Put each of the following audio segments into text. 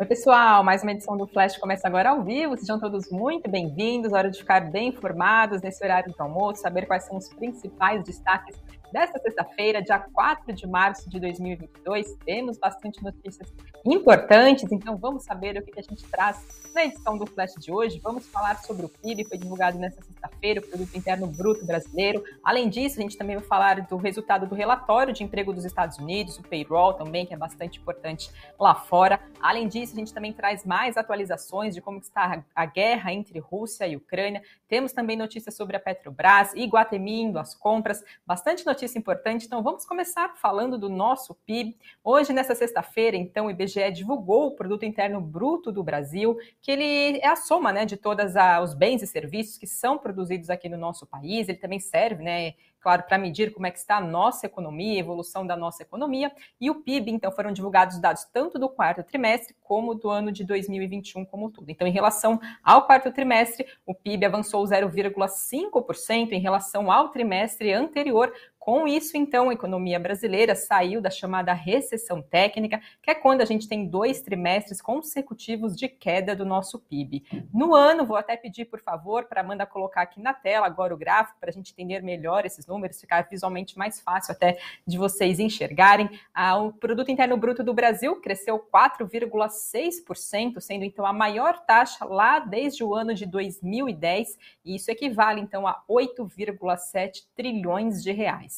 Oi, pessoal, mais uma edição do Flash começa agora ao vivo. Sejam todos muito bem-vindos. Hora de ficar bem informados nesse horário do almoço, saber quais são os principais destaques desta sexta-feira, dia 4 de março de 2022. Temos bastante notícias importantes, então vamos saber o que a gente traz na edição do Flash de hoje. Vamos falar sobre o PIB, foi divulgado nesta sexta-feira, o Produto Interno Bruto Brasileiro. Além disso, a gente também vai falar do resultado do relatório de emprego dos Estados Unidos, o payroll também, que é bastante importante lá fora. Além disso, a gente também traz mais atualizações de como está a guerra entre Rússia e Ucrânia. Temos também notícias sobre a Petrobras, Iguatemi indo às compras, bastante notícia importante. Então vamos começar falando do nosso PIB. Hoje, nessa sexta-feira, então, o IBGE divulgou o Produto Interno Bruto do Brasil, que ele é a soma né, de todos os bens e serviços que são produzidos aqui no nosso país. Ele também serve, né, claro, para medir como é que está a nossa economia, a evolução da nossa economia, e o PIB, então, foram divulgados dados tanto do quarto trimestre como do ano de 2021 como tudo. Então, em relação ao quarto trimestre, o PIB avançou 0,5% em relação ao trimestre anterior, com isso, então, a economia brasileira saiu da chamada recessão técnica, que é quando a gente tem dois trimestres consecutivos de queda do nosso PIB. No ano, vou até pedir, por favor, para Amanda colocar aqui na tela agora o gráfico, para a gente entender melhor esses números, ficar visualmente mais fácil até de vocês enxergarem. Ah, o Produto Interno Bruto do Brasil cresceu 4,6%, sendo então a maior taxa lá desde o ano de 2010, e isso equivale então a 8,7 trilhões de reais.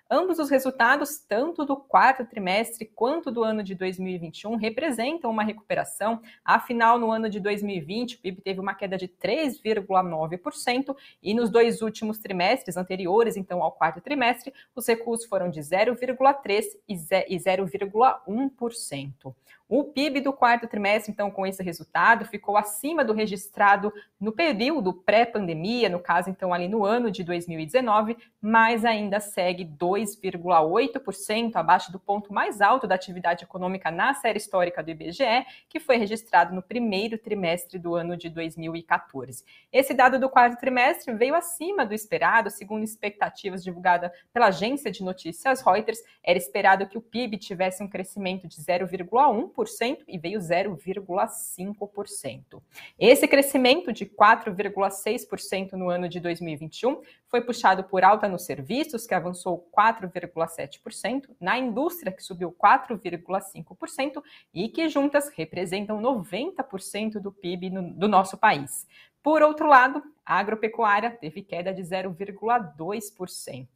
Ambos os resultados, tanto do quarto trimestre quanto do ano de 2021, representam uma recuperação. Afinal, no ano de 2020, o PIB teve uma queda de 3,9% e nos dois últimos trimestres anteriores, então ao quarto trimestre, os recuos foram de 0,3% e 0,1%. O PIB do quarto trimestre, então, com esse resultado, ficou acima do registrado no período pré-pandemia, no caso, então, ali no ano de 2019, mas ainda segue 2,8% abaixo do ponto mais alto da atividade econômica na série histórica do IBGE, que foi registrado no primeiro trimestre do ano de 2014. Esse dado do quarto trimestre veio acima do esperado, segundo expectativas divulgadas pela agência de notícias Reuters, era esperado que o PIB tivesse um crescimento de 0,1% e veio 0,5%. Esse crescimento de 4,6% no ano de 2021 foi puxado por alta nos serviços, que avançou 4,7%, na indústria, que subiu 4,5%, e que juntas representam 90% do PIB no, do nosso país. Por outro lado, a agropecuária teve queda de 0,2%.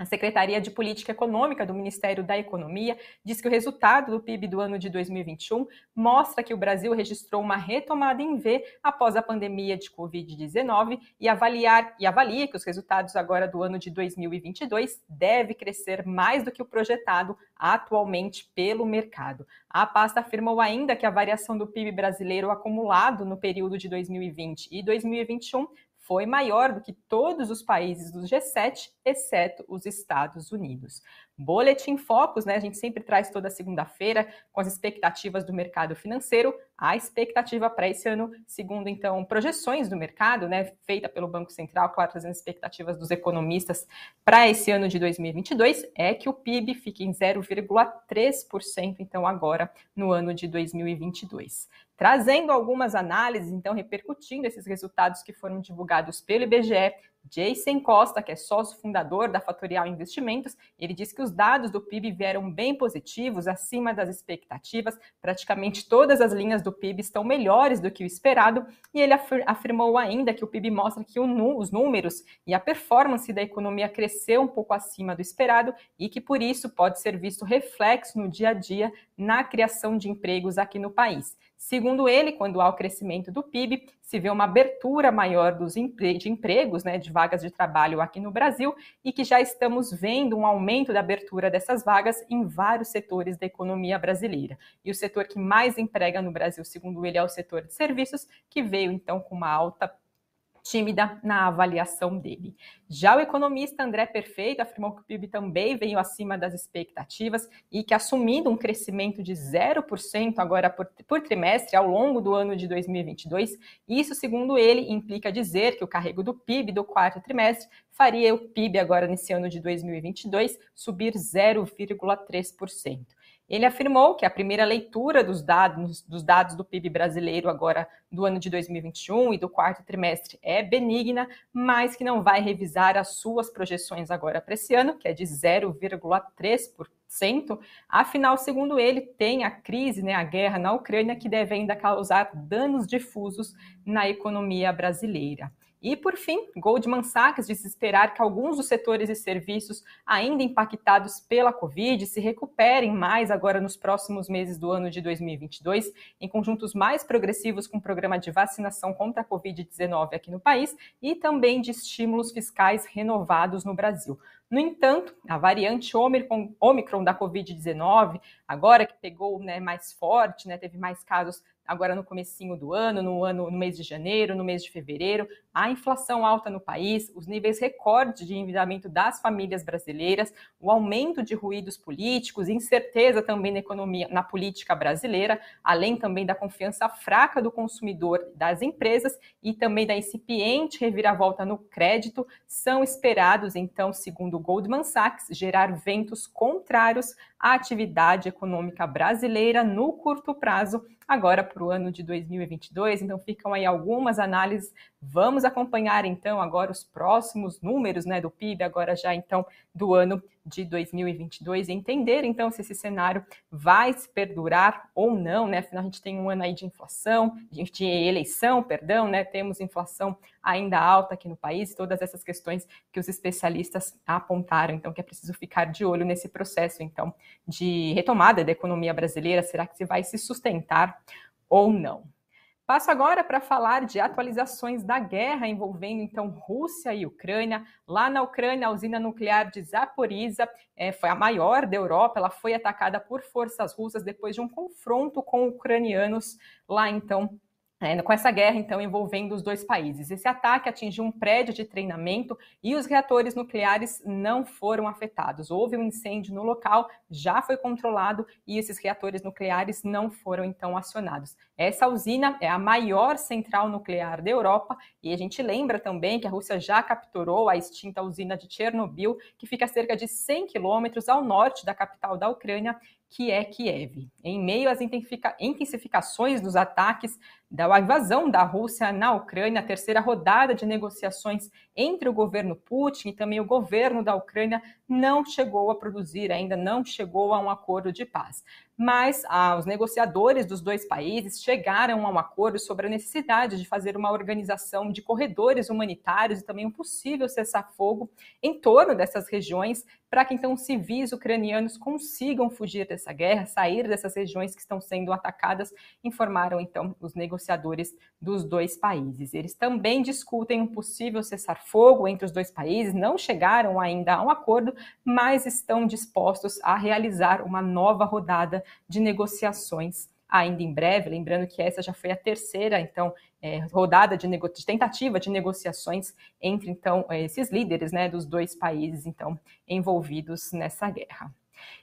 A Secretaria de Política Econômica do Ministério da Economia diz que o resultado do PIB do ano de 2021 mostra que o Brasil registrou uma retomada em V após a pandemia de Covid-19 e avaliar e avalia que os resultados agora do ano de 2022 deve crescer mais do que o projetado atualmente pelo mercado. A pasta afirmou ainda que a variação do PIB brasileiro acumulado no período de 2020 e 2021 foi maior do que todos os países do G7, exceto os Estados Unidos. Boletim Focus, né? A gente sempre traz toda segunda-feira com as expectativas do mercado financeiro. A expectativa para esse ano, segundo então projeções do mercado, né, feita pelo Banco Central, claro, trazendo expectativas dos economistas para esse ano de 2022, é que o PIB fique em 0,3% então agora no ano de 2022 trazendo algumas análises, então repercutindo esses resultados que foram divulgados pelo IBGE. Jason Costa, que é sócio fundador da Fatorial Investimentos, ele disse que os dados do PIB vieram bem positivos, acima das expectativas. Praticamente todas as linhas do PIB estão melhores do que o esperado, e ele afirmou ainda que o PIB mostra que os números e a performance da economia cresceu um pouco acima do esperado e que por isso pode ser visto reflexo no dia a dia na criação de empregos aqui no país. Segundo ele, quando há o crescimento do PIB, se vê uma abertura maior dos empre de empregos, né, de vagas de trabalho aqui no Brasil, e que já estamos vendo um aumento da abertura dessas vagas em vários setores da economia brasileira. E o setor que mais emprega no Brasil, segundo ele, é o setor de serviços, que veio então com uma alta tímida na avaliação dele. Já o economista André Perfeito afirmou que o PIB também veio acima das expectativas e que, assumindo um crescimento de 0% agora por, por, trimestre ao longo do ano de 2022, isso, segundo ele, implica dizer que o carrego do PIB do quarto trimestre faria o PIB agora nesse ano de 2022 subir 0,3%. Ele afirmou que a primeira leitura dos dados, dos dados do PIB brasileiro agora do ano de 2021 e do quarto trimestre é benigna, mas que não vai revisar as suas projeções agora para esse ano, que é de 0,3%. Afinal, segundo ele, tem a crise, né, a guerra na Ucrânia, que deve ainda causar danos difusos na economia brasileira. E, por fim, Goldman Sachs disse esperar que alguns dos setores e serviços ainda impactados pela Covid se recuperem mais agora nos próximos meses do ano de 2022, em conjuntos mais progressivos com o programa de vacinação contra a Covid-19 aqui no país e também de estímulos fiscais renovados no Brasil. No entanto, a variante Omicron, Omicron da Covid-19, agora que pegou né, mais forte, né, teve mais casos agora no comecinho do ano, no ano, no mês de janeiro, no mês de fevereiro, a inflação alta no país, os níveis recordes de endividamento das famílias brasileiras, o aumento de ruídos políticos, incerteza também na economia, na política brasileira, além também da confiança fraca do consumidor das empresas e também da incipiente reviravolta no crédito, são esperados, então, segundo Goldman Sachs, gerar ventos contrários à atividade econômica brasileira no curto prazo, agora para o ano de 2022. Então, ficam aí algumas análises. Vamos acompanhar, então, agora os próximos números né, do PIB, agora já, então, do ano de 2022 e entender então se esse cenário vai se perdurar ou não, né? Afinal, a gente tem um ano aí de inflação, de eleição, perdão, né? Temos inflação ainda alta aqui no país, todas essas questões que os especialistas apontaram, então que é preciso ficar de olho nesse processo então de retomada da economia brasileira, será que se vai se sustentar ou não? Passo agora para falar de atualizações da guerra envolvendo então Rússia e Ucrânia. Lá na Ucrânia, a usina nuclear de Zaporizhia é, foi a maior da Europa. Ela foi atacada por forças russas depois de um confronto com ucranianos lá então é, com essa guerra, então, envolvendo os dois países. Esse ataque atingiu um prédio de treinamento e os reatores nucleares não foram afetados. Houve um incêndio no local, já foi controlado e esses reatores nucleares não foram, então, acionados. Essa usina é a maior central nuclear da Europa e a gente lembra também que a Rússia já capturou a extinta usina de Chernobyl, que fica a cerca de 100 quilômetros ao norte da capital da Ucrânia que é Kiev. Em meio às intensificações dos ataques da invasão da Rússia na Ucrânia, a terceira rodada de negociações entre o governo Putin e também o governo da Ucrânia não chegou a produzir, ainda não chegou a um acordo de paz mas ah, os negociadores dos dois países chegaram a um acordo sobre a necessidade de fazer uma organização de corredores humanitários e também um possível cessar-fogo em torno dessas regiões, para que então civis ucranianos consigam fugir dessa guerra, sair dessas regiões que estão sendo atacadas, informaram então os negociadores dos dois países. Eles também discutem um possível cessar-fogo entre os dois países, não chegaram ainda a um acordo, mas estão dispostos a realizar uma nova rodada de negociações ainda em breve, lembrando que essa já foi a terceira, então, é, rodada de, de, tentativa de negociações entre, então, esses líderes, né, dos dois países, então, envolvidos nessa guerra.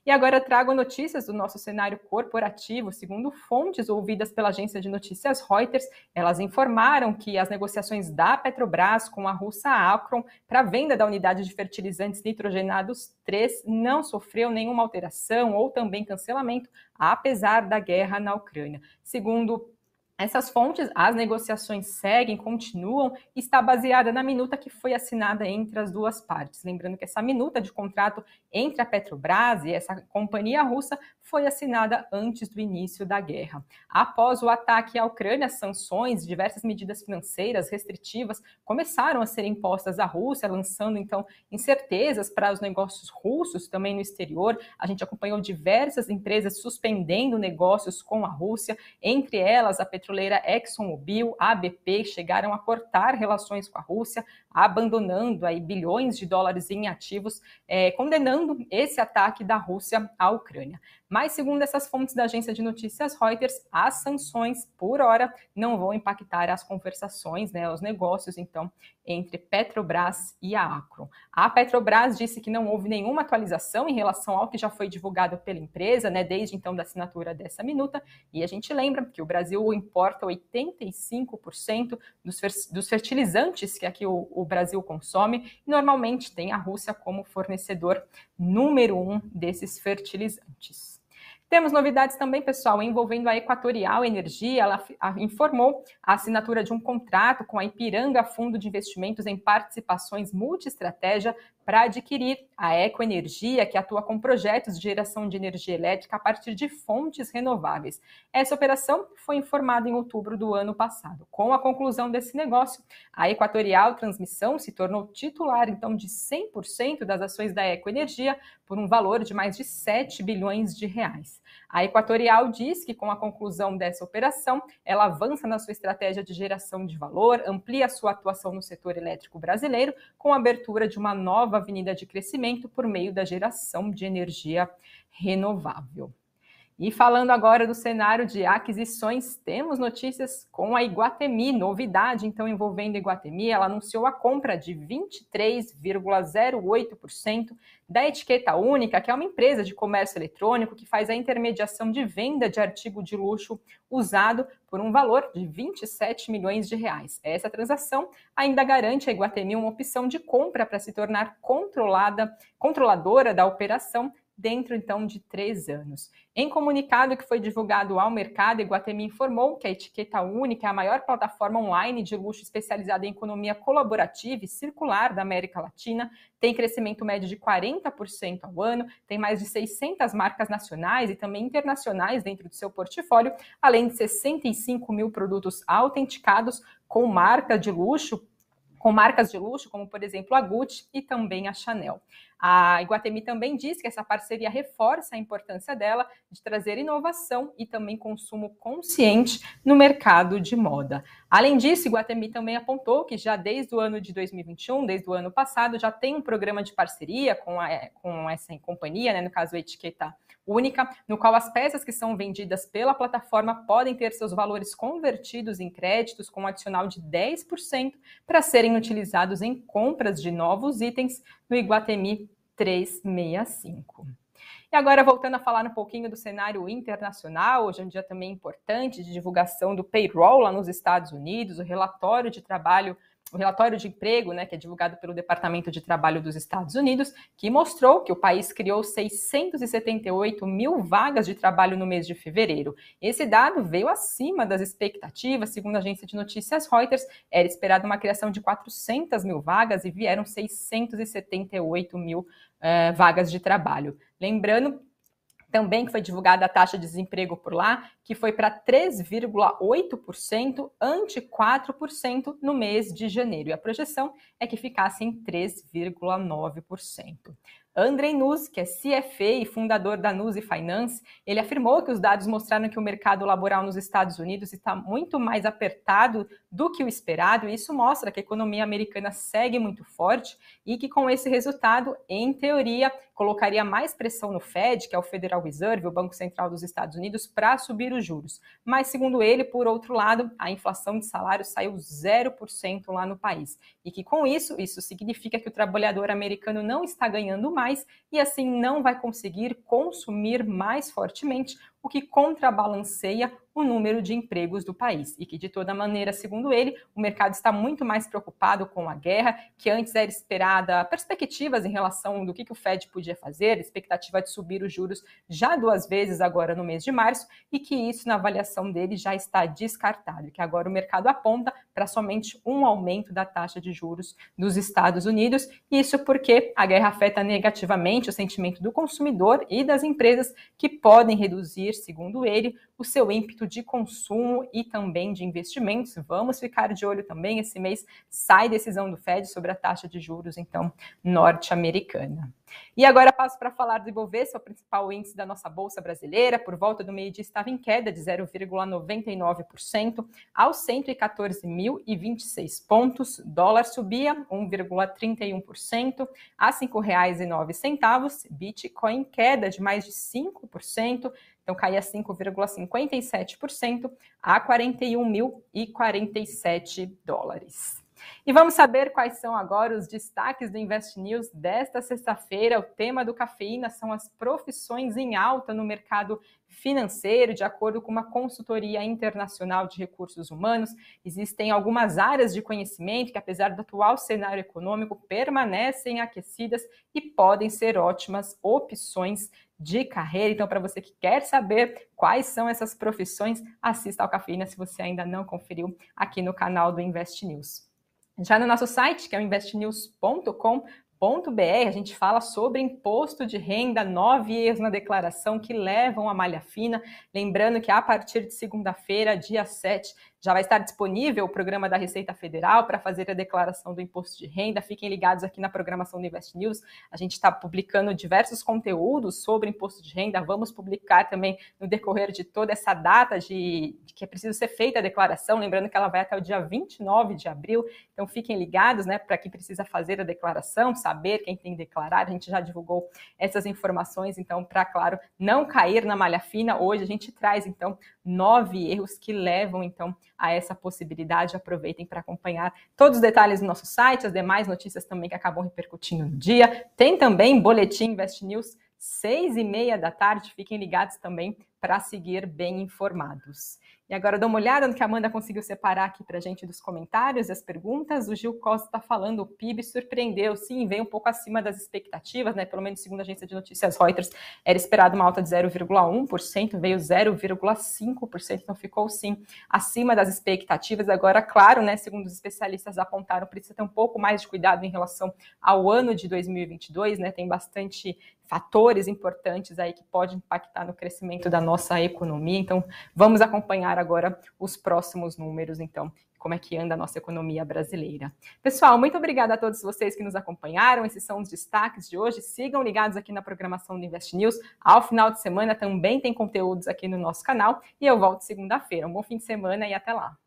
E agora trago notícias do nosso cenário corporativo. Segundo fontes ouvidas pela agência de notícias Reuters, elas informaram que as negociações da Petrobras com a russa Acron para a venda da unidade de fertilizantes nitrogenados 3 não sofreu nenhuma alteração ou também cancelamento, apesar da guerra na Ucrânia. Segundo essas fontes, as negociações seguem, continuam, e está baseada na minuta que foi assinada entre as duas partes. Lembrando que essa minuta de contrato entre a Petrobras e essa companhia russa foi assinada antes do início da guerra. Após o ataque à Ucrânia, sanções diversas medidas financeiras restritivas começaram a ser impostas à Rússia, lançando então incertezas para os negócios russos também no exterior. A gente acompanhou diversas empresas suspendendo negócios com a Rússia, entre elas a Petrobras petroleira ExxonMobil, a ABP chegaram a cortar relações com a Rússia, abandonando aí bilhões de dólares em ativos, é, condenando esse ataque da Rússia à Ucrânia. Mas, segundo essas fontes da agência de notícias Reuters, as sanções, por hora, não vão impactar as conversações, né, os negócios, então, entre Petrobras e a Acron. A Petrobras disse que não houve nenhuma atualização em relação ao que já foi divulgado pela empresa, né, desde então da assinatura dessa minuta, e a gente lembra que o Brasil importa 85% dos, fertilizantes que aqui o, o Brasil consome, e normalmente tem a Rússia como fornecedor número um desses fertilizantes. Temos novidades também, pessoal, envolvendo a Equatorial Energia. Ela informou a assinatura de um contrato com a Ipiranga Fundo de Investimentos em Participações Multiestratégia para adquirir a Ecoenergia, que atua com projetos de geração de energia elétrica a partir de fontes renováveis. Essa operação foi informada em outubro do ano passado. Com a conclusão desse negócio, a Equatorial Transmissão se tornou titular, então, de 100% das ações da Ecoenergia por um valor de mais de 7 bilhões de reais. A Equatorial diz que, com a conclusão dessa operação, ela avança na sua estratégia de geração de valor, amplia sua atuação no setor elétrico brasileiro, com a abertura de uma nova avenida de crescimento por meio da geração de energia renovável. E falando agora do cenário de aquisições, temos notícias com a Iguatemi, novidade então envolvendo a Iguatemi, ela anunciou a compra de 23,08% da Etiqueta Única, que é uma empresa de comércio eletrônico que faz a intermediação de venda de artigo de luxo usado por um valor de 27 milhões de reais. Essa transação ainda garante a Iguatemi uma opção de compra para se tornar controlada, controladora da operação dentro então de três anos. Em comunicado que foi divulgado ao mercado, Iguatemi informou que a etiqueta única é a maior plataforma online de luxo especializada em economia colaborativa e circular da América Latina, tem crescimento médio de 40% ao ano, tem mais de 600 marcas nacionais e também internacionais dentro do seu portfólio, além de 65 mil produtos autenticados com marca de luxo com marcas de luxo, como por exemplo a Gucci e também a Chanel. A Iguatemi também diz que essa parceria reforça a importância dela de trazer inovação e também consumo consciente no mercado de moda. Além disso, Iguatemi também apontou que já desde o ano de 2021, desde o ano passado, já tem um programa de parceria com, a, com essa companhia, né, no caso a etiqueta única, no qual as peças que são vendidas pela plataforma podem ter seus valores convertidos em créditos com um adicional de 10% para serem utilizados em compras de novos itens no Iguatemi 365. E agora, voltando a falar um pouquinho do cenário internacional, hoje é um dia também importante de divulgação do payroll lá nos Estados Unidos, o relatório de trabalho o relatório de emprego, né, que é divulgado pelo Departamento de Trabalho dos Estados Unidos, que mostrou que o país criou 678 mil vagas de trabalho no mês de fevereiro. Esse dado veio acima das expectativas, segundo a agência de notícias Reuters, era esperada uma criação de 400 mil vagas e vieram 678 mil uh, vagas de trabalho. Lembrando também que foi divulgada a taxa de desemprego por lá, que foi para 3,8% ante 4% no mês de janeiro. E a projeção é que ficasse em 3,9%. Andrei Nuz, que é CFA e fundador da Nuz Finance, ele afirmou que os dados mostraram que o mercado laboral nos Estados Unidos está muito mais apertado do que o esperado, e isso mostra que a economia americana segue muito forte e que com esse resultado, em teoria, colocaria mais pressão no Fed, que é o Federal Reserve, o Banco Central dos Estados Unidos, para subir os juros. Mas, segundo ele, por outro lado, a inflação de salários saiu 0% lá no país. E que com isso, isso significa que o trabalhador americano não está ganhando mais mais e assim não vai conseguir consumir mais fortemente, o que contrabalanceia o número de empregos do país. E que, de toda maneira, segundo ele, o mercado está muito mais preocupado com a guerra, que antes era esperada perspectivas em relação do que, que o Fed podia fazer, expectativa de subir os juros já duas vezes agora no mês de março, e que isso, na avaliação dele, já está descartado, que agora o mercado aponta para somente um aumento da taxa de juros dos Estados Unidos, isso porque a guerra afeta negativamente o sentimento do consumidor e das empresas que podem reduzir, segundo ele, o seu ímpeto de consumo e também de investimentos. Vamos ficar de olho também. Esse mês sai decisão do Fed sobre a taxa de juros, então, norte-americana. E agora passo para falar do Ibovespa, o principal índice da nossa bolsa brasileira. Por volta do meio-dia estava em queda de 0,99% aos 114.026 pontos. Dólar subia 1,31% a R$ 5,09. Bitcoin queda de mais de 5%, então caía 5,57% a 41.047 dólares. E vamos saber quais são agora os destaques do Invest News desta sexta-feira. O tema do cafeína são as profissões em alta no mercado financeiro, de acordo com uma consultoria internacional de recursos humanos. Existem algumas áreas de conhecimento que, apesar do atual cenário econômico, permanecem aquecidas e podem ser ótimas opções de carreira. Então, para você que quer saber quais são essas profissões, assista ao Cafeína se você ainda não conferiu aqui no canal do Invest News. Já no nosso site, que é o investnews.com, a gente fala sobre imposto de renda, nove erros na declaração que levam a malha fina. Lembrando que a partir de segunda-feira, dia 7, já vai estar disponível o programa da Receita Federal para fazer a declaração do imposto de renda. Fiquem ligados aqui na programação do Invest News. A gente está publicando diversos conteúdos sobre imposto de renda. Vamos publicar também no decorrer de toda essa data de, de que é preciso ser feita a declaração. Lembrando que ela vai até o dia 29 de abril. Então fiquem ligados, né, para quem precisa fazer a declaração, saber quem tem que declarar. A gente já divulgou essas informações. Então, para, claro, não cair na malha fina, hoje a gente traz, então, nove erros que levam, então, a essa possibilidade. Aproveitem para acompanhar todos os detalhes no nosso site, as demais notícias também que acabam repercutindo no dia. Tem também Boletim Invest News, seis e meia da tarde. Fiquem ligados também para seguir bem informados. E agora dá uma olhada no que a Amanda conseguiu separar aqui para a gente dos comentários e as perguntas. O Gil Costa está falando, o PIB surpreendeu, sim, veio um pouco acima das expectativas, né? Pelo menos segundo a agência de notícias Reuters, era esperado uma alta de 0,1%, veio 0,5%, então ficou sim acima das expectativas. Agora, claro, né? Segundo os especialistas apontaram, precisa ter um pouco mais de cuidado em relação ao ano de 2022, né? Tem bastante fatores importantes aí que podem impactar no crescimento da nossa economia. Então, vamos acompanhar agora os próximos números, então, como é que anda a nossa economia brasileira. Pessoal, muito obrigada a todos vocês que nos acompanharam. Esses são os destaques de hoje. Sigam ligados aqui na programação do Invest News. Ao final de semana também tem conteúdos aqui no nosso canal e eu volto segunda-feira. Um bom fim de semana e até lá.